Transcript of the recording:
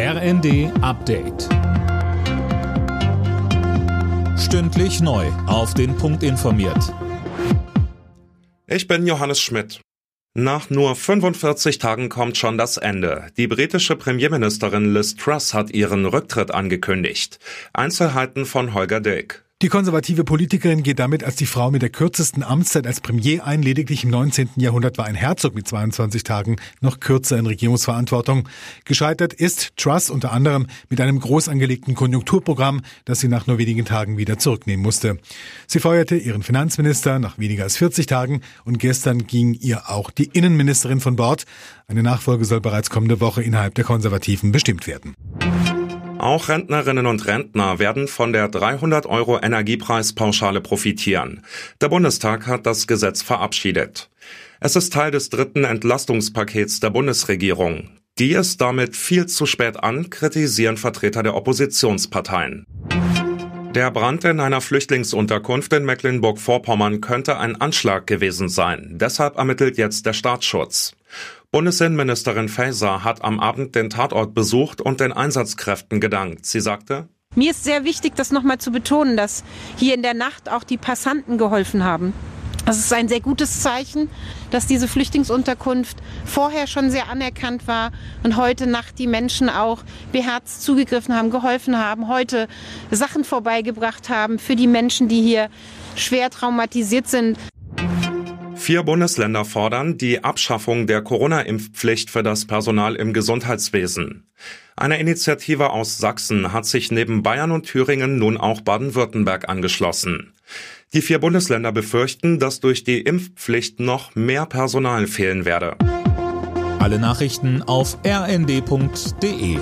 RND Update. Stündlich neu. Auf den Punkt informiert. Ich bin Johannes Schmidt. Nach nur 45 Tagen kommt schon das Ende. Die britische Premierministerin Liz Truss hat ihren Rücktritt angekündigt. Einzelheiten von Holger Dilk. Die konservative Politikerin geht damit als die Frau mit der kürzesten Amtszeit als Premier ein. Lediglich im 19. Jahrhundert war ein Herzog mit 22 Tagen noch kürzer in Regierungsverantwortung. Gescheitert ist Truss unter anderem mit einem groß angelegten Konjunkturprogramm, das sie nach nur wenigen Tagen wieder zurücknehmen musste. Sie feuerte ihren Finanzminister nach weniger als 40 Tagen und gestern ging ihr auch die Innenministerin von Bord. Eine Nachfolge soll bereits kommende Woche innerhalb der Konservativen bestimmt werden. Auch Rentnerinnen und Rentner werden von der 300 Euro Energiepreispauschale profitieren. Der Bundestag hat das Gesetz verabschiedet. Es ist Teil des dritten Entlastungspakets der Bundesregierung. Die ist damit viel zu spät an, kritisieren Vertreter der Oppositionsparteien. Der Brand in einer Flüchtlingsunterkunft in Mecklenburg-Vorpommern könnte ein Anschlag gewesen sein. Deshalb ermittelt jetzt der Staatsschutz. Bundesinnenministerin Faeser hat am Abend den Tatort besucht und den Einsatzkräften gedankt. Sie sagte, mir ist sehr wichtig, das nochmal zu betonen, dass hier in der Nacht auch die Passanten geholfen haben. Das ist ein sehr gutes Zeichen, dass diese Flüchtlingsunterkunft vorher schon sehr anerkannt war und heute Nacht die Menschen auch beherzt zugegriffen haben, geholfen haben, heute Sachen vorbeigebracht haben für die Menschen, die hier schwer traumatisiert sind. Vier Bundesländer fordern die Abschaffung der Corona-Impfpflicht für das Personal im Gesundheitswesen. Eine Initiative aus Sachsen hat sich neben Bayern und Thüringen nun auch Baden-Württemberg angeschlossen. Die vier Bundesländer befürchten, dass durch die Impfpflicht noch mehr Personal fehlen werde. Alle Nachrichten auf rnd.de